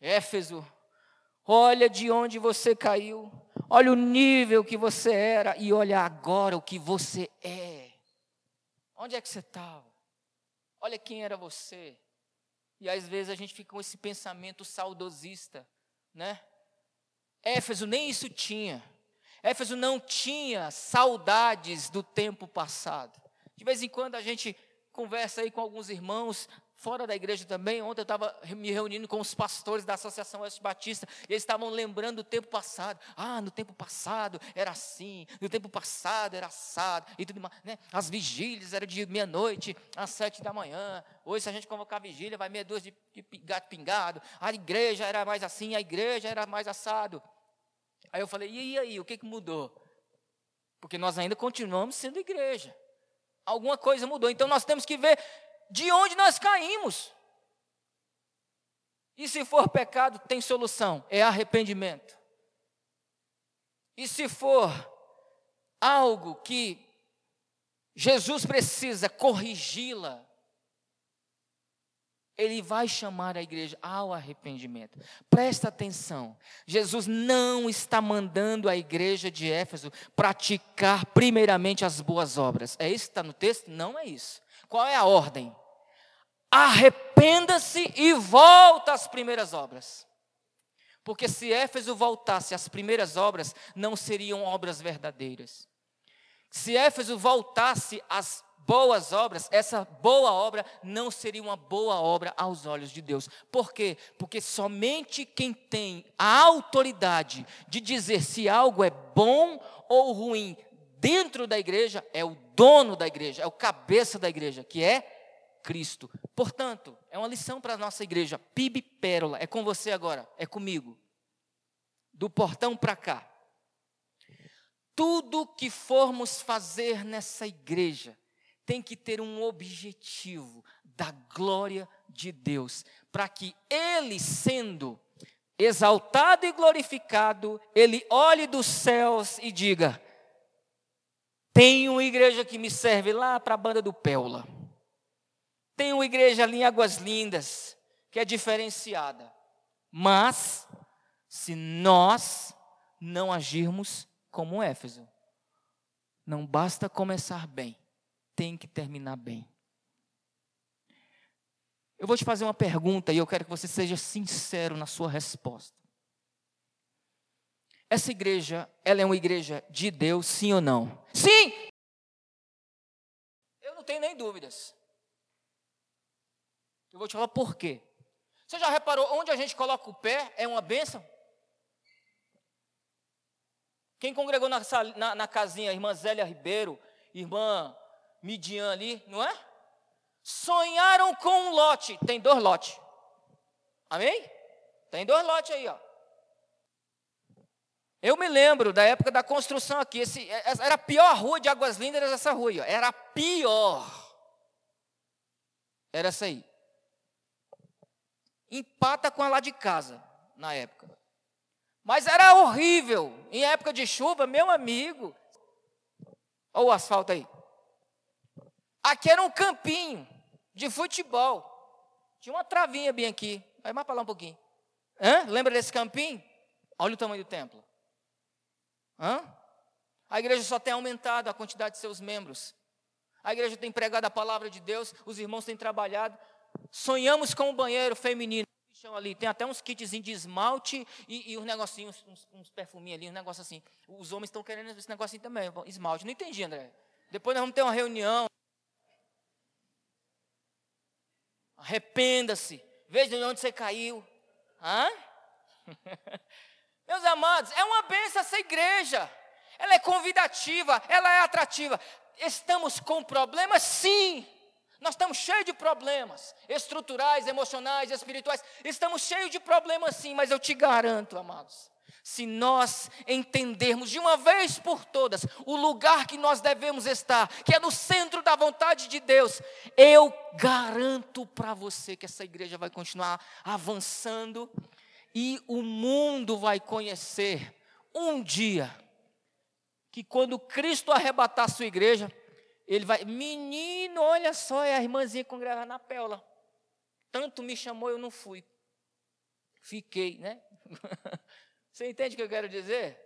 Éfeso, olha de onde você caiu. Olha o nível que você era e olha agora o que você é. Onde é que você estava? Olha quem era você. E às vezes a gente fica com esse pensamento saudosista, né? Éfeso nem isso tinha. Éfeso não tinha saudades do tempo passado. De vez em quando a gente conversa aí com alguns irmãos fora da igreja também. Ontem eu estava me reunindo com os pastores da Associação Oeste Batista, e eles estavam lembrando do tempo passado. Ah, no tempo passado era assim, no tempo passado era assado, e tudo mais. Né? As vigílias eram de meia-noite às sete da manhã. Hoje, se a gente convocar vigília, vai meia-duas de, de gato pingado. A igreja era mais assim, a igreja era mais assado. Aí eu falei, e aí, o que, que mudou? Porque nós ainda continuamos sendo igreja. Alguma coisa mudou. Então nós temos que ver de onde nós caímos. E se for pecado, tem solução: é arrependimento. E se for algo que Jesus precisa corrigi-la, ele vai chamar a igreja ao arrependimento. Presta atenção. Jesus não está mandando a igreja de Éfeso praticar primeiramente as boas obras. É isso que está no texto? Não é isso. Qual é a ordem? Arrependa-se e volta às primeiras obras. Porque se Éfeso voltasse às primeiras obras, não seriam obras verdadeiras. Se Éfeso voltasse às boas obras, essa boa obra não seria uma boa obra aos olhos de Deus. Por quê? Porque somente quem tem a autoridade de dizer se algo é bom ou ruim dentro da igreja é o dono da igreja, é o cabeça da igreja, que é Cristo. Portanto, é uma lição para a nossa igreja. PIB Pérola, é com você agora, é comigo. Do portão para cá. Tudo que formos fazer nessa igreja tem que ter um objetivo da glória de Deus, para que Ele, sendo exaltado e glorificado, Ele olhe dos céus e diga: tem uma igreja que me serve lá para a banda do Péula. Tem uma igreja ali em Águas Lindas, que é diferenciada. Mas, se nós não agirmos como Éfeso, não basta começar bem, tem que terminar bem. Eu vou te fazer uma pergunta e eu quero que você seja sincero na sua resposta. Essa igreja, ela é uma igreja de Deus, sim ou não? Sim! Eu não tenho nem dúvidas. Eu vou te falar por quê. Você já reparou onde a gente coloca o pé é uma bênção? Quem congregou na, na, na casinha, irmã Zélia Ribeiro, irmã Midian ali, não é? Sonharam com um lote. Tem dois lotes. Amém? Tem dois lotes aí, ó. Eu me lembro da época da construção aqui. Esse, é, era a pior rua de Águas Lindas, essa rua aí, ó. Era a pior. Era essa aí. Empata com a lá de casa, na época. Mas era horrível. Em época de chuva, meu amigo. Olha o asfalto aí. Aqui era um campinho de futebol. Tinha uma travinha bem aqui. Vai mais para lá um pouquinho. Hã? Lembra desse campinho? Olha o tamanho do templo. Hã? A igreja só tem aumentado a quantidade de seus membros. A igreja tem pregado a palavra de Deus, os irmãos têm trabalhado. Sonhamos com um banheiro feminino. Ali, tem até uns kitzinhos de esmalte e, e uns negocinhos, uns, uns perfuminhos ali, um negócio assim. Os homens estão querendo esse negocinho também, esmalte. Não entendi, André. Depois nós vamos ter uma reunião. Arrependa-se. Veja de onde você caiu. Hã? Meus amados, é uma benção essa igreja. Ela é convidativa, ela é atrativa. Estamos com problemas? Sim. Nós estamos cheios de problemas estruturais, emocionais, espirituais. Estamos cheios de problemas sim, mas eu te garanto, amados, se nós entendermos de uma vez por todas o lugar que nós devemos estar, que é no centro da vontade de Deus, eu garanto para você que essa igreja vai continuar avançando e o mundo vai conhecer um dia que quando Cristo arrebatar sua igreja, ele vai, menino, olha só, é a irmãzinha congregada na péola. Tanto me chamou, eu não fui. Fiquei, né? Você entende o que eu quero dizer?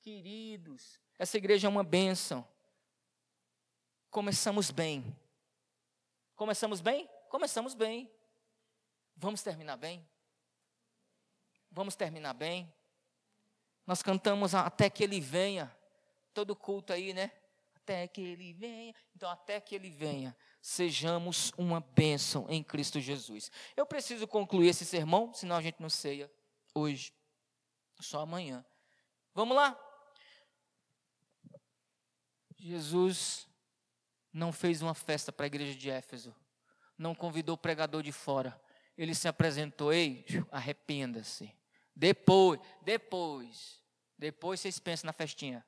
Queridos, essa igreja é uma bênção. Começamos bem. Começamos bem? Começamos bem. Vamos terminar bem? Vamos terminar bem? Nós cantamos até que ele venha. Todo culto aí, né? Até que ele venha. Então, até que ele venha, sejamos uma bênção em Cristo Jesus. Eu preciso concluir esse sermão, senão a gente não ceia hoje, só amanhã. Vamos lá? Jesus não fez uma festa para a igreja de Éfeso, não convidou o pregador de fora. Ele se apresentou, ei, arrependa-se. Depois, depois, depois vocês pensam na festinha.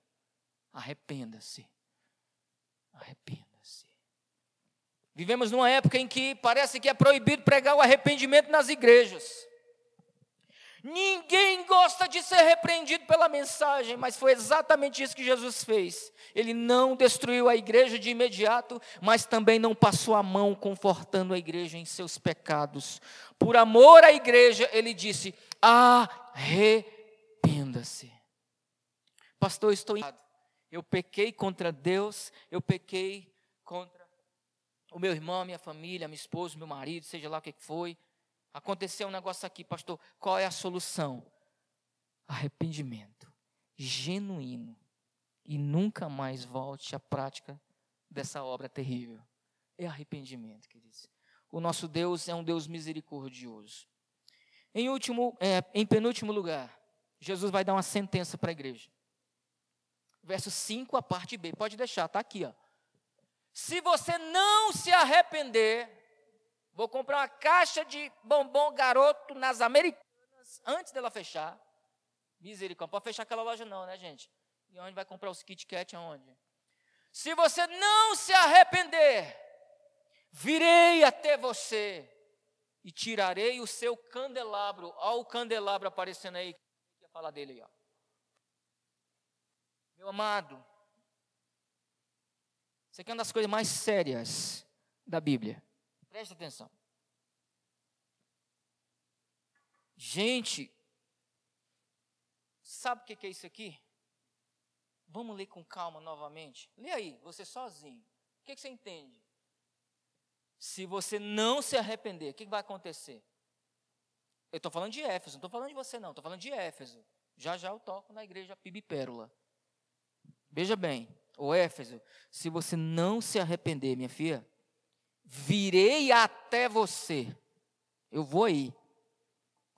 Arrependa-se. Arrependa-se. Vivemos numa época em que parece que é proibido pregar o arrependimento nas igrejas. Ninguém gosta de ser repreendido pela mensagem, mas foi exatamente isso que Jesus fez. Ele não destruiu a igreja de imediato, mas também não passou a mão confortando a igreja em seus pecados. Por amor à igreja, ele disse: arrependa-se. Pastor, estou errado. Eu pequei contra Deus, eu pequei contra o meu irmão, minha família, minha esposa, meu marido, seja lá o que foi. Aconteceu um negócio aqui, pastor. Qual é a solução? Arrependimento genuíno e nunca mais volte à prática dessa obra terrível. É arrependimento, queridos. O nosso Deus é um Deus misericordioso. Em último, é, em penúltimo lugar, Jesus vai dar uma sentença para a igreja. Verso 5, a parte B. Pode deixar, está aqui. Ó. Se você não se arrepender, vou comprar uma caixa de bombom garoto nas Americanas antes dela fechar. Misericórdia, pode fechar aquela loja não, né, gente? E onde vai comprar os Kit Kat aonde? Se você não se arrepender, virei até você e tirarei o seu candelabro. Olha o candelabro aparecendo aí. Falar dele aí, ó. Meu amado, isso aqui é uma das coisas mais sérias da Bíblia. Preste atenção. Gente, sabe o que é isso aqui? Vamos ler com calma novamente. Lê aí, você sozinho. O que você entende? Se você não se arrepender, o que vai acontecer? Eu estou falando de Éfeso, não estou falando de você não, estou falando de Éfeso. Já já eu toco na igreja Pibi Pérola. Veja bem, o Éfeso, se você não se arrepender, minha filha, virei até você. Eu vou aí,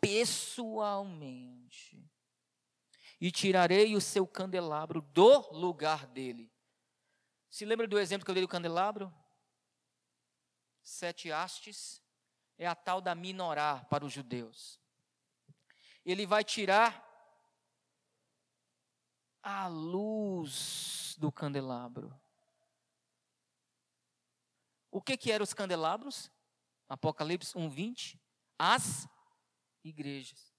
pessoalmente, e tirarei o seu candelabro do lugar dele. Se lembra do exemplo que eu dei do candelabro? Sete hastes é a tal da minorá para os judeus. Ele vai tirar a luz do candelabro. O que que eram os candelabros? Apocalipse 1:20, as igrejas.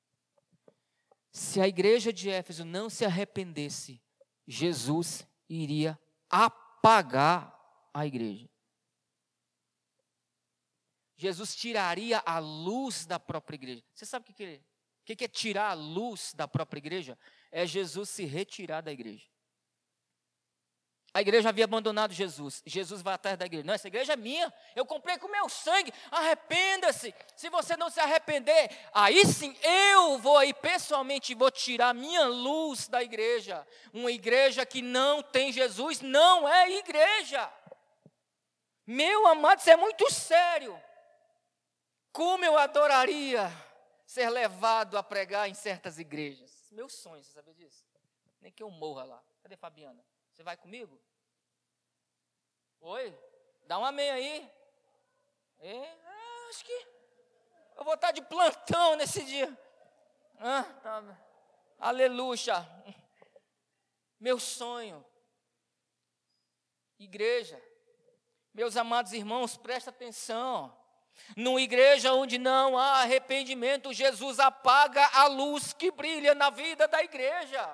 Se a igreja de Éfeso não se arrependesse, Jesus iria apagar a igreja. Jesus tiraria a luz da própria igreja. Você sabe o que é? O que é tirar a luz da própria igreja? É Jesus se retirar da igreja. A igreja havia abandonado Jesus. Jesus vai atrás da igreja. Não, essa igreja é minha. Eu comprei com meu sangue. Arrependa-se. Se você não se arrepender, aí sim eu vou aí pessoalmente vou tirar minha luz da igreja. Uma igreja que não tem Jesus não é igreja. Meu amado, isso é muito sério. Como eu adoraria ser levado a pregar em certas igrejas meu sonho, você sabia disso? Nem que eu morra lá. Cadê Fabiana? Você vai comigo? Oi? Dá um amém aí. É, é, acho que eu vou estar de plantão nesse dia. Ah, tá. Aleluia. Meu sonho. Igreja. Meus amados irmãos, presta atenção. Numa igreja onde não há arrependimento, Jesus apaga a luz que brilha na vida da igreja.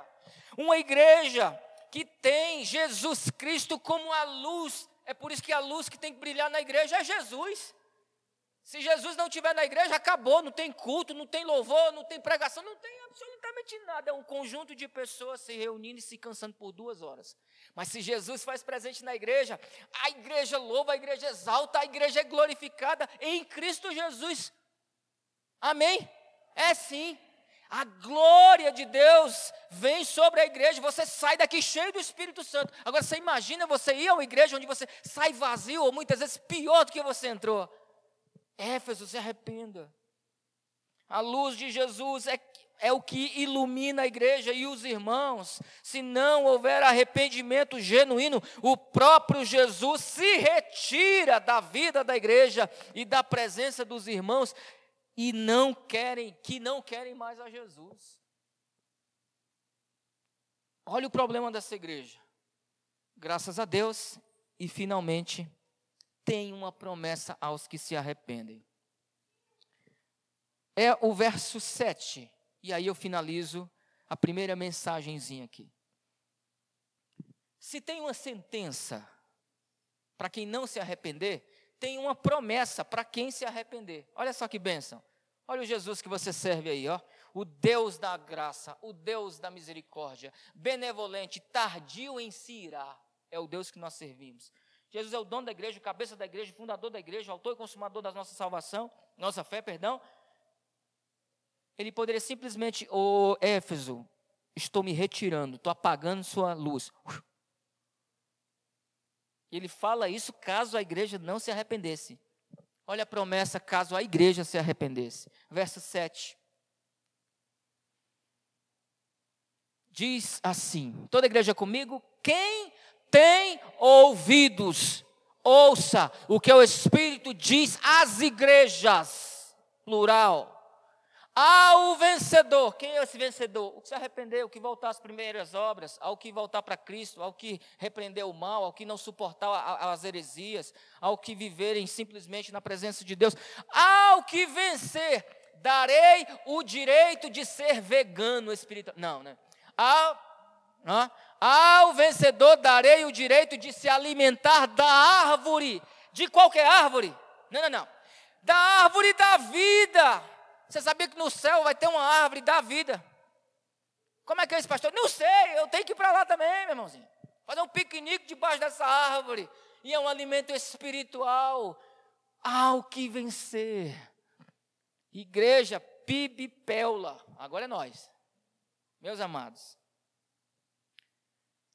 Uma igreja que tem Jesus Cristo como a luz, é por isso que a luz que tem que brilhar na igreja é Jesus. Se Jesus não estiver na igreja, acabou, não tem culto, não tem louvor, não tem pregação, não tem absolutamente nada. É um conjunto de pessoas se reunindo e se cansando por duas horas. Mas se Jesus faz presente na igreja, a igreja louva, a igreja exalta, a igreja é glorificada em Cristo Jesus. Amém? É sim. A glória de Deus vem sobre a igreja, você sai daqui cheio do Espírito Santo. Agora você imagina você ir a uma igreja onde você sai vazio, ou muitas vezes pior do que você entrou. Éfeso, se arrependa. A luz de Jesus é é o que ilumina a igreja e os irmãos. Se não houver arrependimento genuíno, o próprio Jesus se retira da vida da igreja e da presença dos irmãos e não querem, que não querem mais a Jesus. Olha o problema dessa igreja. Graças a Deus, e finalmente tem uma promessa aos que se arrependem. É o verso 7 e aí eu finalizo a primeira mensagenzinha aqui. Se tem uma sentença para quem não se arrepender, tem uma promessa para quem se arrepender. Olha só que bênção. Olha o Jesus que você serve aí, ó. O Deus da graça, o Deus da misericórdia, benevolente, tardio em se irá. É o Deus que nós servimos. Jesus é o dono da igreja, o cabeça da igreja, o fundador da igreja, o autor e consumador da nossa salvação, nossa fé, perdão. Ele poderia simplesmente, ô oh, Éfeso, estou me retirando, estou apagando sua luz. Ele fala isso caso a igreja não se arrependesse. Olha a promessa caso a igreja se arrependesse. Verso 7. Diz assim: toda a igreja comigo, quem tem ouvidos, Ouça o que o Espírito diz às igrejas, plural. Ao vencedor, quem é esse vencedor? O que se arrependeu, o que voltar às primeiras obras, ao que voltar para Cristo, ao que repreendeu o mal, ao que não suportar as heresias, ao que viverem simplesmente na presença de Deus, ao que vencer, darei o direito de ser vegano espiritual. Não, né? Ao, ao vencedor darei o direito de se alimentar da árvore, de qualquer árvore. Não, não, não. Da árvore da vida. Você sabia que no céu vai ter uma árvore da vida? Como é que é esse pastor? Não sei, eu tenho que ir para lá também, meu irmãozinho. Fazer um piquenique debaixo dessa árvore. E é um alimento espiritual. Ao que vencer. Igreja Pibi Peula. Agora é nós. Meus amados.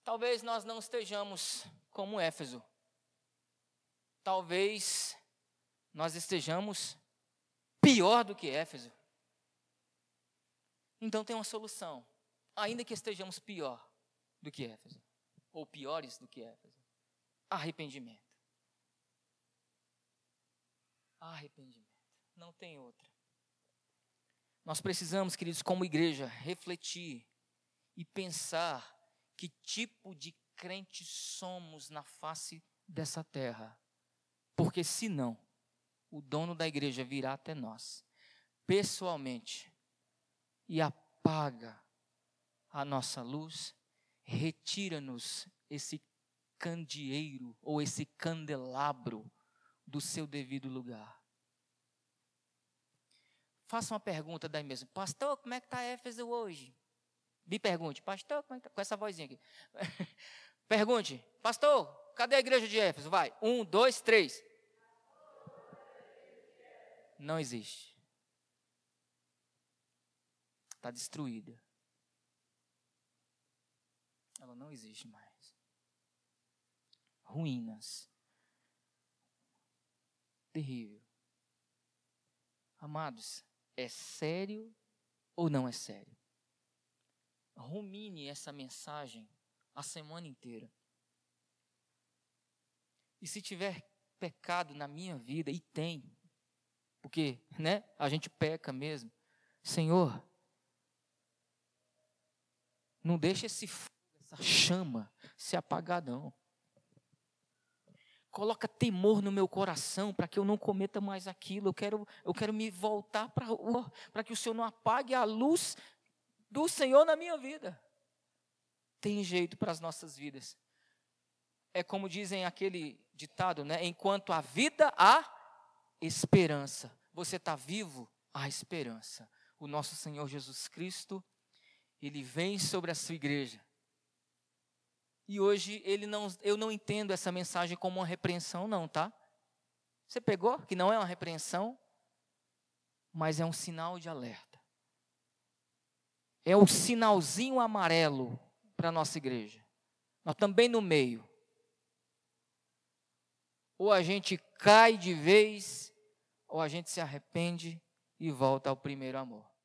Talvez nós não estejamos como Éfeso. Talvez nós estejamos pior do que Éfeso. Então tem uma solução. Ainda que estejamos pior do que Éfeso, ou piores do que Éfeso. Arrependimento. Arrependimento. Não tem outra. Nós precisamos, queridos, como igreja, refletir e pensar que tipo de crente somos na face dessa terra. Porque senão, o dono da igreja virá até nós, pessoalmente, e apaga a nossa luz, retira-nos esse candeeiro ou esse candelabro do seu devido lugar. Faça uma pergunta daí mesmo, pastor, como é que está Éfeso hoje? Me pergunte, pastor, como é que tá? com essa vozinha aqui. pergunte, pastor, cadê a igreja de Éfeso? Vai, um, dois, três não existe. Está destruída. Ela não existe mais. Ruínas. Terrível. Amados, é sério ou não é sério? Rumine essa mensagem a semana inteira. E se tiver pecado na minha vida, e tem, porque, né, a gente peca mesmo. Senhor, não deixa esse essa chama se apagar não. Coloca temor no meu coração para que eu não cometa mais aquilo. Eu quero, eu quero me voltar para para que o Senhor não apague a luz do Senhor na minha vida. Tem jeito para as nossas vidas. É como dizem aquele ditado, né? Enquanto a vida há esperança. Você está vivo? Há esperança. O nosso Senhor Jesus Cristo, ele vem sobre a sua igreja. E hoje ele não, eu não entendo essa mensagem como uma repreensão, não, tá? Você pegou que não é uma repreensão, mas é um sinal de alerta. É o sinalzinho amarelo para a nossa igreja. Nós também no meio. Ou a gente cai de vez, ou a gente se arrepende e volta ao primeiro amor.